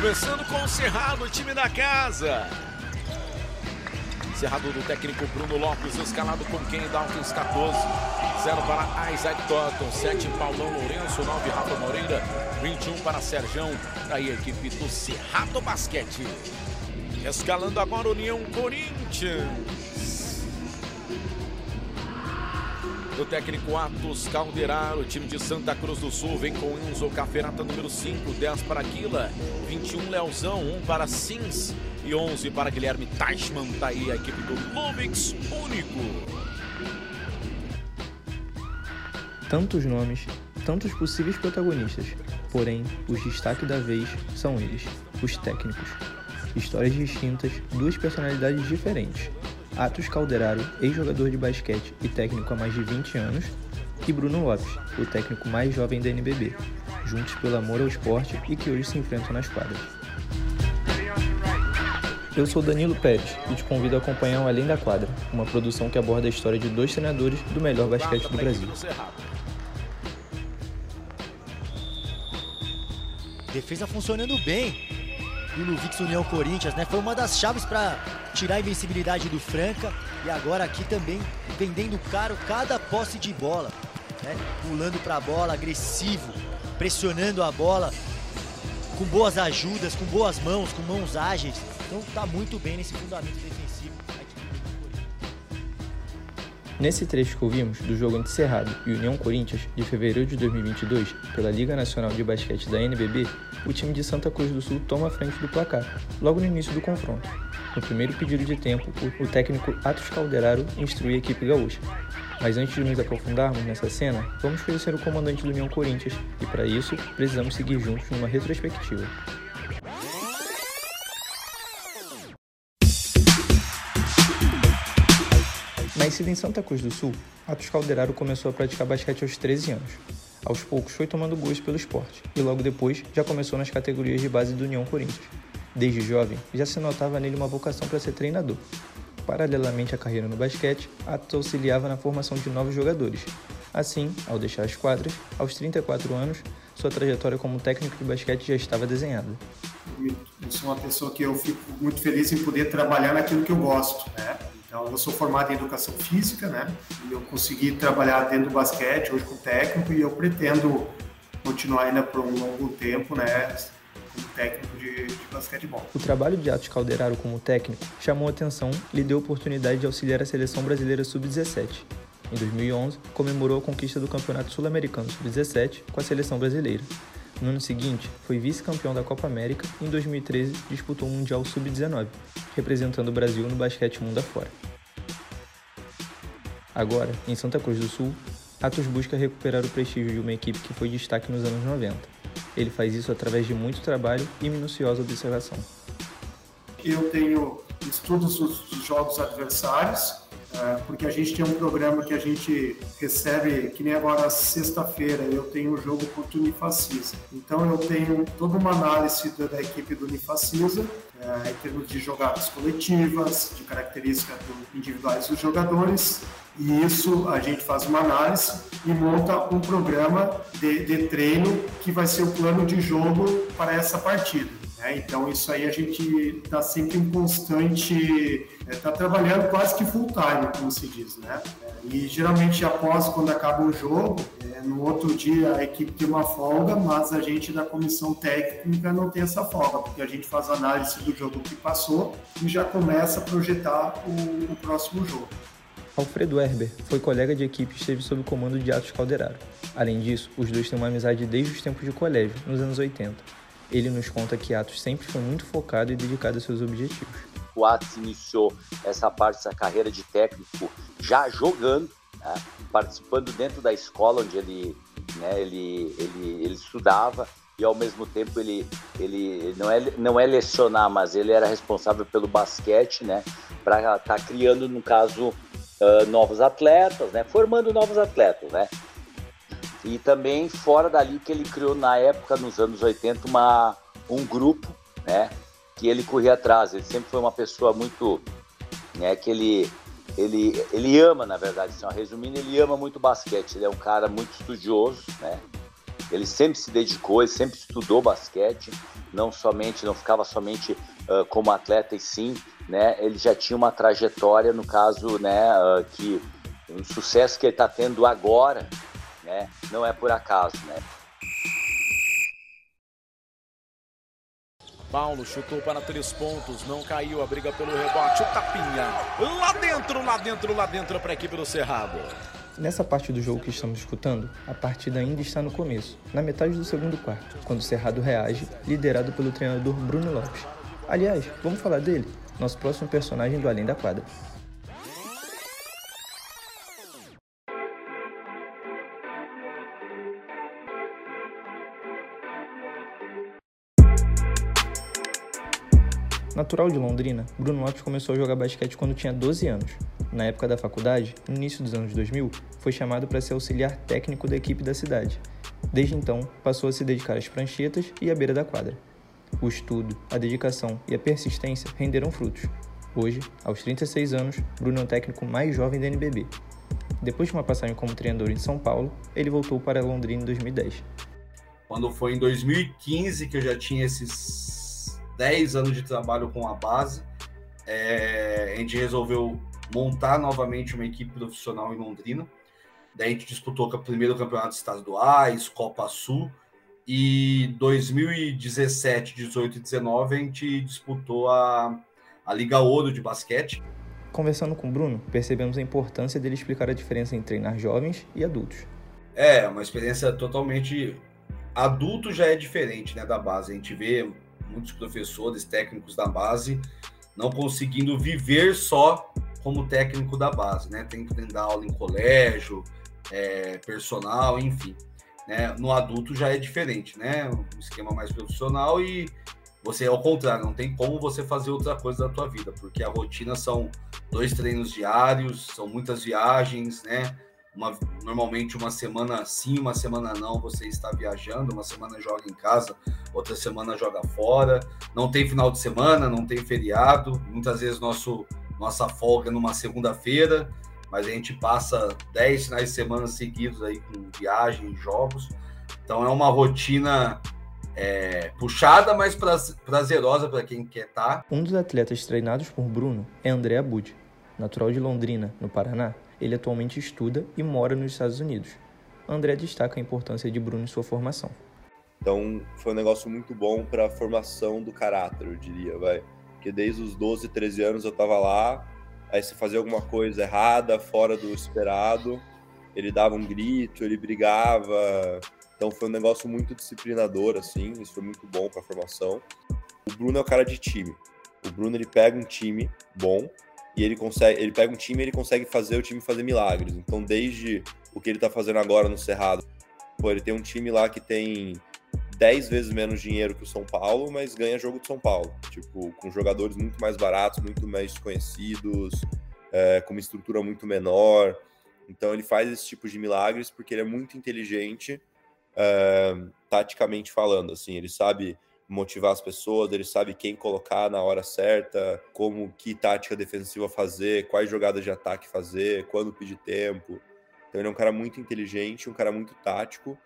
Começando com o Cerrado, time da casa. Cerrado do técnico Bruno Lopes, escalado com Ken Dawkins, 14. 0 para Isaac Totten, 7 Paulão Lourenço, 9 Rafa Moreira, 21 para Serjão. Aí a equipe do Cerrado Basquete. Escalando agora União Corinthians. O técnico Atos Calderaro, o time de Santa Cruz do Sul, vem com Enzo Caferata número 5, 10 para Aquila, 21 Leozão, 1 para Sims e 11 para Guilherme Teichmann. Tá aí a equipe do Lumix Único. Tantos nomes, tantos possíveis protagonistas, porém, os destaque da vez são eles, os técnicos. Histórias distintas, duas personalidades diferentes. Atos Calderaro, ex-jogador de basquete e técnico há mais de 20 anos, e Bruno Lopes, o técnico mais jovem da NBB, juntos pelo amor ao esporte e que hoje se enfrentam nas quadras. Eu sou Danilo Pérez e te convido a acompanhar o Além da Quadra, uma produção que aborda a história de dois treinadores do melhor basquete do Brasil. Defesa funcionando bem do Luvix União Corinthians, né? Foi uma das chaves para tirar a invencibilidade do Franca e agora aqui também vendendo caro cada posse de bola, né? Pulando para a bola, agressivo, pressionando a bola, com boas ajudas, com boas mãos, com mãos ágeis. Então tá muito bem nesse fundamento defensivo. Nesse trecho que ouvimos do jogo entre Cerrado e União Corinthians de fevereiro de 2022 pela Liga Nacional de Basquete da NBB, o time de Santa Cruz do Sul toma a frente do placar, logo no início do confronto. No primeiro pedido de tempo, o técnico Atos Calderaro instrui a equipe gaúcha. Mas antes de nos aprofundarmos nessa cena, vamos conhecer o comandante do União Corinthians e, para isso, precisamos seguir juntos numa retrospectiva. Nascido em Santa Cruz do Sul, Atos Calderaro começou a praticar basquete aos 13 anos. Aos poucos foi tomando gosto pelo esporte e logo depois já começou nas categorias de base do União Corinthians. Desde jovem, já se notava nele uma vocação para ser treinador. Paralelamente à carreira no basquete, Atos auxiliava na formação de novos jogadores. Assim, ao deixar as quadras, aos 34 anos, sua trajetória como técnico de basquete já estava desenhada. Eu sou uma pessoa que eu fico muito feliz em poder trabalhar naquilo que eu gosto, né? Então, eu sou formado em educação física, né? E eu consegui trabalhar dentro do basquete, hoje com técnico, e eu pretendo continuar ainda por um longo tempo, né? Técnico de, de basquetebol. O trabalho de Atos Calderaro como técnico chamou atenção e lhe deu a oportunidade de auxiliar a seleção brasileira sub-17. Em 2011, comemorou a conquista do Campeonato Sul-Americano Sub-17 com a seleção brasileira. No ano seguinte, foi vice-campeão da Copa América e em 2013 disputou o Mundial Sub-19, representando o Brasil no basquete mundo afora. Agora, em Santa Cruz do Sul, Atos busca recuperar o prestígio de uma equipe que foi destaque nos anos 90. Ele faz isso através de muito trabalho e minuciosa observação. Eu tenho estudos dos jogos adversários, é, porque a gente tem um programa que a gente recebe, que nem agora sexta-feira, eu tenho um jogo contra o Unifacisa. Então eu tenho toda uma análise da equipe do Unifacisa, é, em termos de jogadas coletivas, de características individuais dos jogadores, e isso a gente faz uma análise e monta um programa de, de treino que vai ser o plano de jogo para essa partida. Né? Então, isso aí a gente está sempre em constante, está é, trabalhando quase que full time, como se diz. Né? E geralmente, após quando acaba o jogo, é, no outro dia a equipe tem uma folga, mas a gente da comissão técnica não tem essa folga, porque a gente faz análise do jogo que passou e já começa a projetar o, o próximo jogo. Alfredo Herber foi colega de equipe e esteve sob o comando de Atos Calderaro. Além disso, os dois têm uma amizade desde os tempos de colégio, nos anos 80. Ele nos conta que Atos sempre foi muito focado e dedicado a seus objetivos. O Atos iniciou essa parte dessa carreira de técnico já jogando, né? participando dentro da escola onde ele, né, ele, ele, ele estudava e ao mesmo tempo ele, ele não, é, não é lecionar, mas ele era responsável pelo basquete, né, para estar tá criando, no caso, uh, novos atletas, né, formando novos atletas, né. E também fora dali que ele criou na época, nos anos 80, uma, um grupo, né? Que ele corria atrás. Ele sempre foi uma pessoa muito, né? Que ele, ele, ele ama, na verdade, assim, ó, resumindo, ele ama muito basquete. Ele é um cara muito estudioso, né? Ele sempre se dedicou, ele sempre estudou basquete, não somente, não ficava somente uh, como atleta e sim, né? Ele já tinha uma trajetória, no caso, né? Uh, que um sucesso que ele está tendo agora, né? Não é por acaso, né? Paulo chutou para três pontos, não caiu a briga pelo rebote, o tapinha lá dentro, lá dentro, lá dentro para a equipe do Cerrado. Nessa parte do jogo que estamos escutando, a partida ainda está no começo, na metade do segundo quarto, quando o Cerrado reage, liderado pelo treinador Bruno Lopes. Aliás, vamos falar dele, nosso próximo personagem do Além da Quadra. Natural de Londrina, Bruno Lopes começou a jogar basquete quando tinha 12 anos. Na época da faculdade, no início dos anos 2000, foi chamado para ser auxiliar técnico da equipe da cidade. Desde então, passou a se dedicar às pranchetas e à beira da quadra. O estudo, a dedicação e a persistência renderam frutos. Hoje, aos 36 anos, Bruno é o técnico mais jovem da NBB. Depois de uma passagem como treinador em São Paulo, ele voltou para Londrina em 2010. Quando foi em 2015 que eu já tinha esses 10 anos de trabalho com a base, é, a gente resolveu montar novamente uma equipe profissional em Londrina. Daí a gente disputou o primeiro campeonato estaduais, Copa Sul, e 2017, 18 e 19 a gente disputou a, a Liga Ouro de basquete. Conversando com o Bruno, percebemos a importância dele explicar a diferença entre treinar jovens e adultos. É, uma experiência totalmente. Adulto já é diferente né, da base. A gente vê muitos professores, técnicos da base, não conseguindo viver só como técnico da base, né? Tem que dar aula em colégio, é, personal, enfim. Né? No adulto já é diferente, né? Um esquema mais profissional e você, ao contrário, não tem como você fazer outra coisa da tua vida, porque a rotina são dois treinos diários, são muitas viagens, né? Uma, normalmente uma semana sim, uma semana não, você está viajando, uma semana joga em casa, outra semana joga fora, não tem final de semana, não tem feriado, muitas vezes nosso, nossa folga é numa segunda-feira, mas a gente passa 10 finais de semana seguidos aí com viagem, jogos, então é uma rotina é, puxada, mas prazerosa para quem quer estar. Tá. Um dos atletas treinados por Bruno é André Abud, natural de Londrina, no Paraná, ele atualmente estuda e mora nos Estados Unidos. André destaca a importância de Bruno em sua formação. Então, foi um negócio muito bom para a formação do caráter, eu diria, vai. Porque desde os 12, 13 anos eu estava lá, aí se fazia alguma coisa errada, fora do esperado, ele dava um grito, ele brigava. Então foi um negócio muito disciplinador, assim, isso foi muito bom para a formação. O Bruno é o cara de time. O Bruno ele pega um time bom, e ele consegue, ele pega um time e ele consegue fazer o time fazer milagres. Então, desde o que ele tá fazendo agora no Cerrado, pô, ele tem um time lá que tem 10 vezes menos dinheiro que o São Paulo, mas ganha jogo de São Paulo. Tipo, com jogadores muito mais baratos, muito mais conhecidos, é, com uma estrutura muito menor. Então ele faz esse tipo de milagres porque ele é muito inteligente, é, taticamente falando. Assim, ele sabe motivar as pessoas, ele sabe quem colocar na hora certa, como que tática defensiva fazer, quais jogadas de ataque fazer, quando pedir tempo. Então ele é um cara muito inteligente, um cara muito tático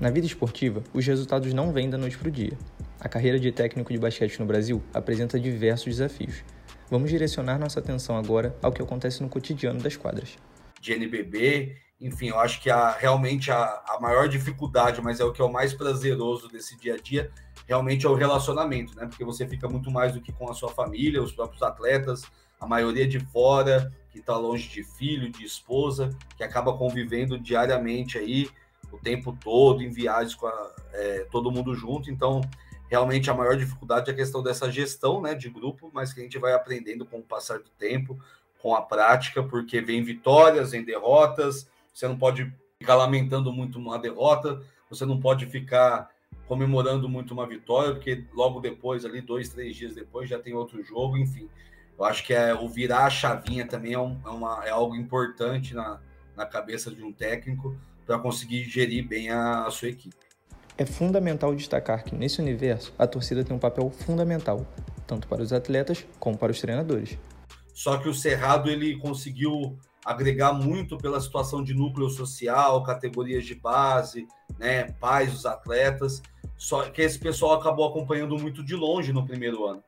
Na vida esportiva, os resultados não vêm da noite para o dia. A carreira de técnico de basquete no Brasil apresenta diversos desafios. Vamos direcionar nossa atenção agora ao que acontece no cotidiano das quadras. De NBB, enfim, eu acho que a, realmente a, a maior dificuldade, mas é o que é o mais prazeroso desse dia a dia, realmente é o relacionamento, né? Porque você fica muito mais do que com a sua família, os próprios atletas, a maioria de fora, que está longe de filho, de esposa, que acaba convivendo diariamente aí o tempo todo, em viagens com a, é, todo mundo junto. Então, realmente a maior dificuldade é a questão dessa gestão né, de grupo, mas que a gente vai aprendendo com o passar do tempo, com a prática, porque vem vitórias, vem derrotas, você não pode ficar lamentando muito uma derrota, você não pode ficar comemorando muito uma vitória, porque logo depois, ali dois, três dias depois, já tem outro jogo, enfim. Eu acho que é, o virar a chavinha também é, um, é, uma, é algo importante na, na cabeça de um técnico, para conseguir gerir bem a, a sua equipe. É fundamental destacar que nesse universo a torcida tem um papel fundamental, tanto para os atletas como para os treinadores. Só que o Cerrado ele conseguiu agregar muito pela situação de núcleo social, categorias de base, né, pais dos atletas. Só que esse pessoal acabou acompanhando muito de longe no primeiro ano.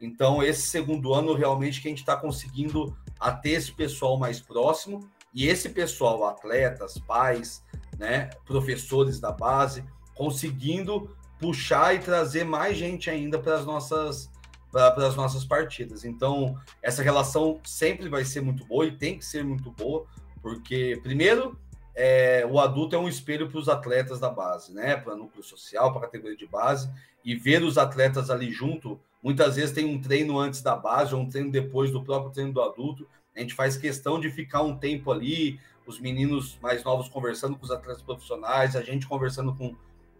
Então, esse segundo ano, realmente, que a gente está conseguindo a ter esse pessoal mais próximo e esse pessoal, atletas, pais, né, professores da base, conseguindo puxar e trazer mais gente ainda para as nossas para as nossas partidas. Então, essa relação sempre vai ser muito boa e tem que ser muito boa, porque, primeiro, é, o adulto é um espelho para os atletas da base, né? Para núcleo social, para a categoria de base, e ver os atletas ali junto. Muitas vezes tem um treino antes da base ou um treino depois do próprio treino do adulto. A gente faz questão de ficar um tempo ali, os meninos mais novos conversando com os atletas profissionais, a gente conversando com,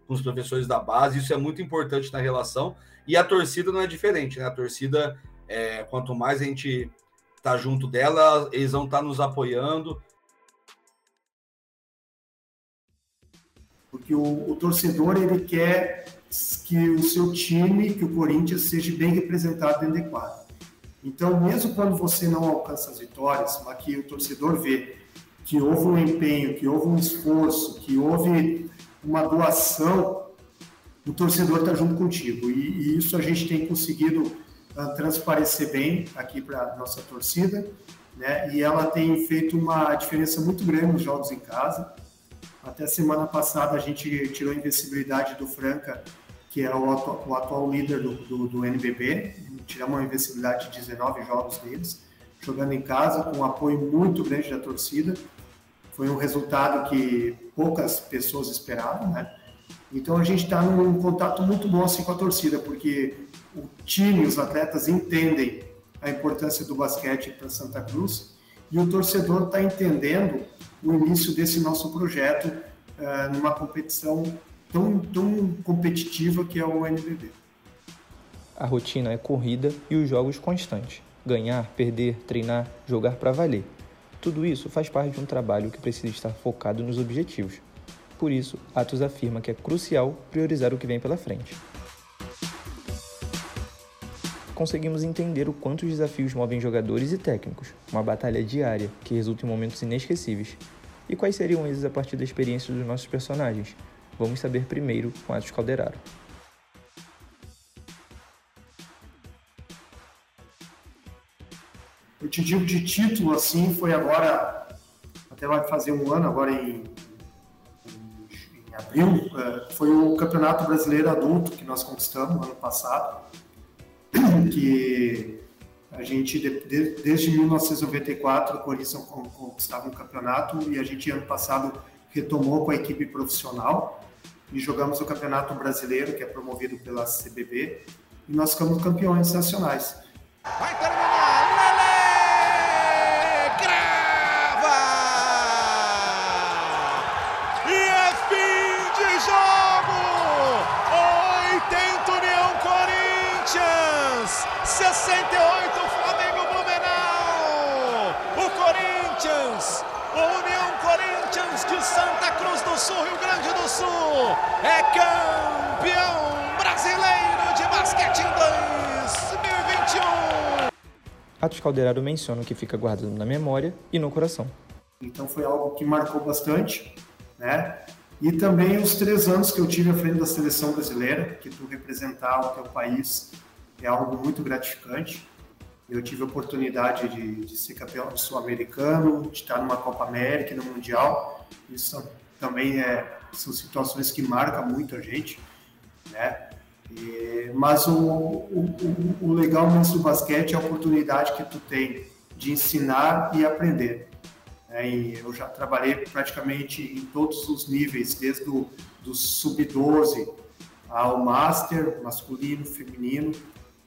com os professores da base. Isso é muito importante na relação. E a torcida não é diferente, né? A torcida, é, quanto mais a gente tá junto dela, eles vão estar tá nos apoiando. Porque o, o, torcedor ele quer que o seu time, que o Corinthians, seja bem representado dentro de. Então, mesmo quando você não alcança as vitórias, mas que o torcedor vê que houve um empenho, que houve um esforço, que houve uma doação o torcedor está junto contigo. E, e, isso a gente tem conseguido uh, transparecer bem aqui para a nossa torcida, né? E ela tem feito uma diferença muito grande nos jogos em casa. Até semana passada a gente tirou a invencibilidade do Franca, que é o atual, o atual líder do, do, do, NBB. Tiramos a invencibilidade de 19 jogos deles, jogando em casa, com um apoio muito grande da torcida. Foi um resultado que poucas pessoas esperavam, né? Então a gente está num contato muito bom assim com a torcida, porque o time, os atletas entendem a importância do basquete para Santa Cruz e o torcedor está entendendo o início desse nosso projeto uh, numa competição tão, tão competitiva que é o NBB. A rotina é corrida e os jogos constantes. Ganhar, perder, treinar, jogar para valer. Tudo isso faz parte de um trabalho que precisa estar focado nos objetivos. Por isso, Atos afirma que é crucial priorizar o que vem pela frente. Conseguimos entender o quanto os desafios movem jogadores e técnicos, uma batalha diária que resulta em momentos inesquecíveis. E quais seriam eles a partir da experiência dos nossos personagens? Vamos saber primeiro com Atos Calderaro. Eu te digo de título assim, foi agora, até vai fazer um ano, agora em abril, é, foi o Campeonato Brasileiro Adulto que nós conquistamos ano passado, que a gente, desde 1994, o Corinthians conquistava um campeonato e a gente, ano passado, retomou com a equipe profissional e jogamos o Campeonato Brasileiro, que é promovido pela CBB, e nós ficamos campeões nacionais. Vai! Sul, Rio Grande do Sul, é campeão brasileiro de basquete em 2021. Atos Calderaro menciona que fica guardado na memória e no coração. Então foi algo que marcou bastante, né? E também os três anos que eu tive à frente da seleção brasileira, que tu representar o teu país é algo muito gratificante. Eu tive a oportunidade de, de ser campeão sul-americano, de estar numa Copa América, no Mundial. Isso também é, são situações que marcam muito a gente, né? E, mas o, o, o, legal mesmo do basquete é a oportunidade que tu tem de ensinar e aprender. Né? E eu já trabalhei praticamente em todos os níveis, desde o do sub-12 ao master, masculino, feminino,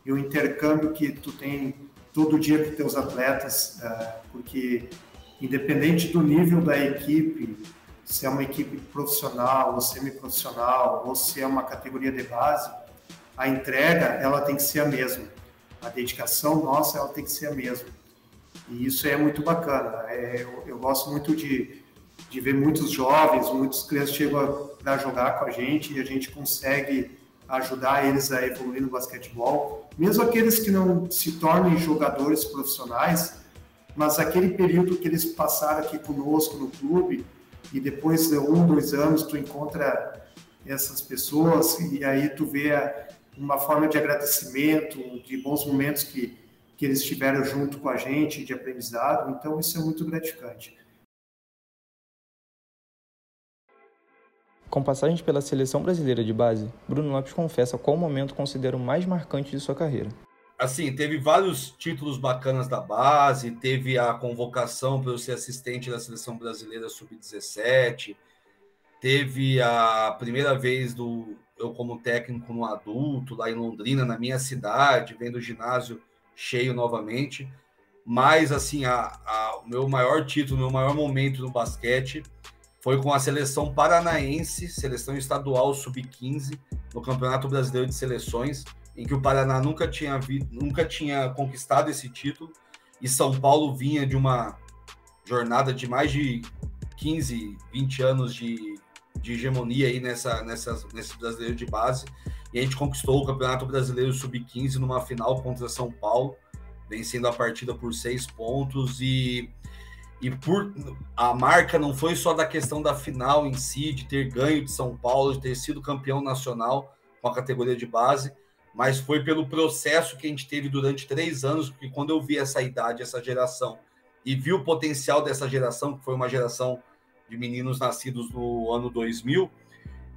e o intercâmbio que tu tem todo dia com teus atletas, uh, porque independente do nível da equipe, se é uma equipe profissional ou semi-profissional, ou se é uma categoria de base, a entrega ela tem que ser a mesma. A dedicação nossa ela tem que ser a mesma. E isso é muito bacana. É, eu, eu, gosto muito de, de ver muitos jovens, muitos crianças chegam para jogar com a gente e a gente consegue ajudar eles a evoluir no basquetebol, mesmo aqueles que não se tornem jogadores profissionais, mas aquele período que eles passaram aqui conosco no clube e depois de um, dois anos tu encontra essas pessoas e aí tu vê uma forma de agradecimento, de bons momentos que, que eles tiveram junto com a gente, de aprendizado, então isso é muito gratificante. Com passagens pela seleção brasileira de base, Bruno Lopes confessa qual momento considera o mais marcante de sua carreira. Assim, teve vários títulos bacanas da base, teve a convocação para eu ser assistente da seleção brasileira sub-17, teve a primeira vez do eu como técnico no adulto lá em Londrina, na minha cidade, vendo o ginásio cheio novamente. Mas assim, a, a, o meu maior título, o meu maior momento no basquete foi com a seleção paranaense, seleção estadual sub-15, no Campeonato Brasileiro de Seleções, em que o Paraná nunca tinha, vi, nunca tinha conquistado esse título, e São Paulo vinha de uma jornada de mais de 15, 20 anos de, de hegemonia aí nessa, nessa, nesse brasileiro de base, e a gente conquistou o Campeonato Brasileiro Sub-15 numa final contra São Paulo, vencendo a partida por seis pontos, e e por a marca não foi só da questão da final em si, de ter ganho de São Paulo, de ter sido campeão nacional com a categoria de base, mas foi pelo processo que a gente teve durante três anos, porque quando eu vi essa idade, essa geração, e vi o potencial dessa geração, que foi uma geração de meninos nascidos no ano 2000,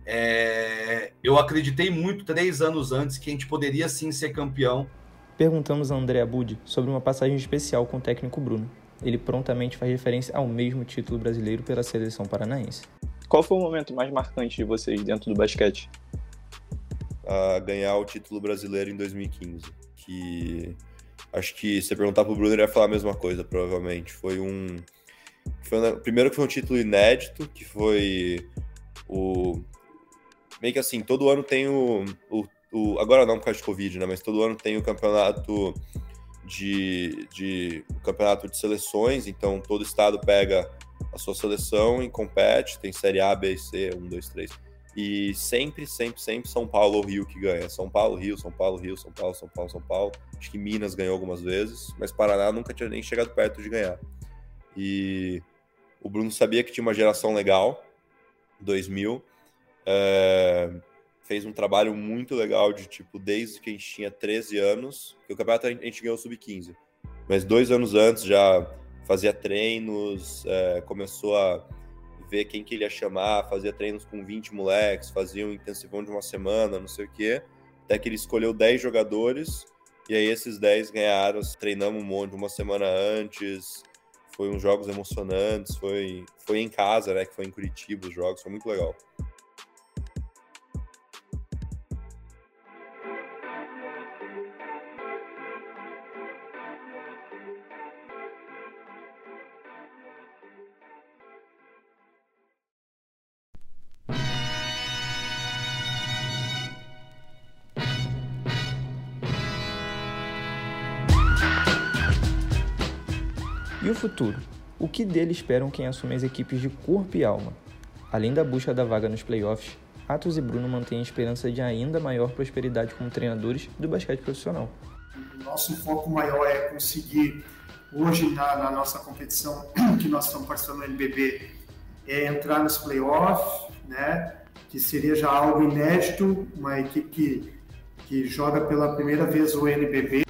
é, eu acreditei muito três anos antes que a gente poderia sim ser campeão. Perguntamos a André Abud sobre uma passagem especial com o técnico Bruno ele prontamente faz referência ao mesmo título brasileiro pela seleção paranaense. Qual foi o momento mais marcante de vocês dentro do basquete? A ganhar o título brasileiro em 2015, que acho que se você perguntar pro Bruno ele vai falar a mesma coisa, provavelmente. Foi um foi, primeiro que foi um título inédito, que foi o meio que assim, todo ano tem o, o, o agora não por causa de Covid, né, mas todo ano tem o campeonato de, de campeonato de seleções, então todo estado pega a sua seleção e compete, tem Série A, B, C, 1, 2, 3. E sempre, sempre, sempre São Paulo ou Rio que ganha. São Paulo, Rio, São Paulo, Rio, São Paulo, São Paulo, São Paulo. Acho que Minas ganhou algumas vezes, mas Paraná nunca tinha nem chegado perto de ganhar. E o Bruno sabia que tinha uma geração legal, 2000. É fez um trabalho muito legal de tipo, desde que a gente tinha 13 anos, que o campeonato a gente ganhou sub-15. Mas dois anos antes já fazia treinos, é, começou a ver quem que ele ia chamar, fazia treinos com 20 moleques, fazia um intensivão de uma semana, não sei o quê. Até que ele escolheu 10 jogadores, e aí esses 10 ganharam, treinamos um monte uma semana antes, foi uns jogos emocionantes, foi, foi em casa, né, que foi em Curitiba os jogos, foi muito legal. Futuro? O que dele esperam quem assume as equipes de corpo e alma? Além da busca da vaga nos playoffs, Atos e Bruno mantêm a esperança de ainda maior prosperidade como treinadores do basquete profissional. Nosso foco maior é conseguir, hoje na, na nossa competição que nós estamos participando no NBB, é entrar nos playoffs, né? que seria já algo inédito, uma equipe que, que joga pela primeira vez o NBB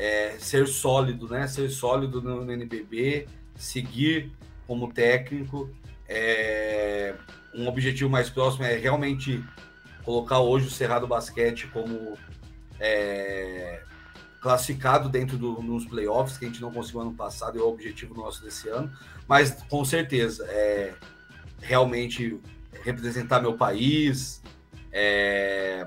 é, ser sólido, né? Ser sólido no, no NBB, seguir como técnico. É, um objetivo mais próximo é realmente colocar hoje o Cerrado Basquete como é, classificado dentro do, dos playoffs, que a gente não conseguiu ano passado, é o objetivo nosso desse ano. Mas com certeza, é, realmente representar meu país, é,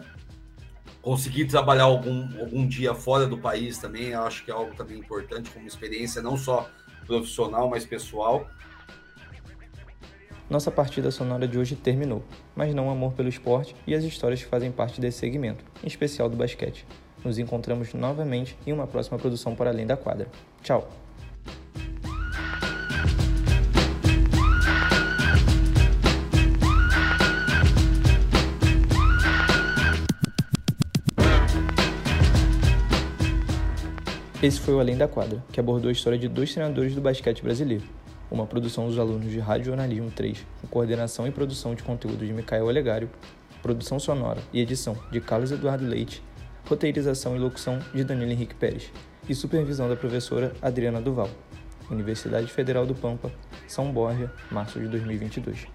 conseguir trabalhar algum, algum dia fora do país também, acho que é algo também importante, como experiência não só profissional, mas pessoal. Nossa partida sonora de hoje terminou, mas não o amor pelo esporte e as histórias que fazem parte desse segmento, em especial do basquete. Nos encontramos novamente em uma próxima produção para além da quadra. Tchau! Esse foi o Além da Quadra, que abordou a história de dois treinadores do basquete brasileiro, uma produção dos alunos de Rádio Jornalismo 3, com coordenação e produção de conteúdo de Micael Olegário, produção sonora e edição de Carlos Eduardo Leite, roteirização e locução de Danilo Henrique Pérez e supervisão da professora Adriana Duval. Universidade Federal do Pampa, São Borja, março de 2022.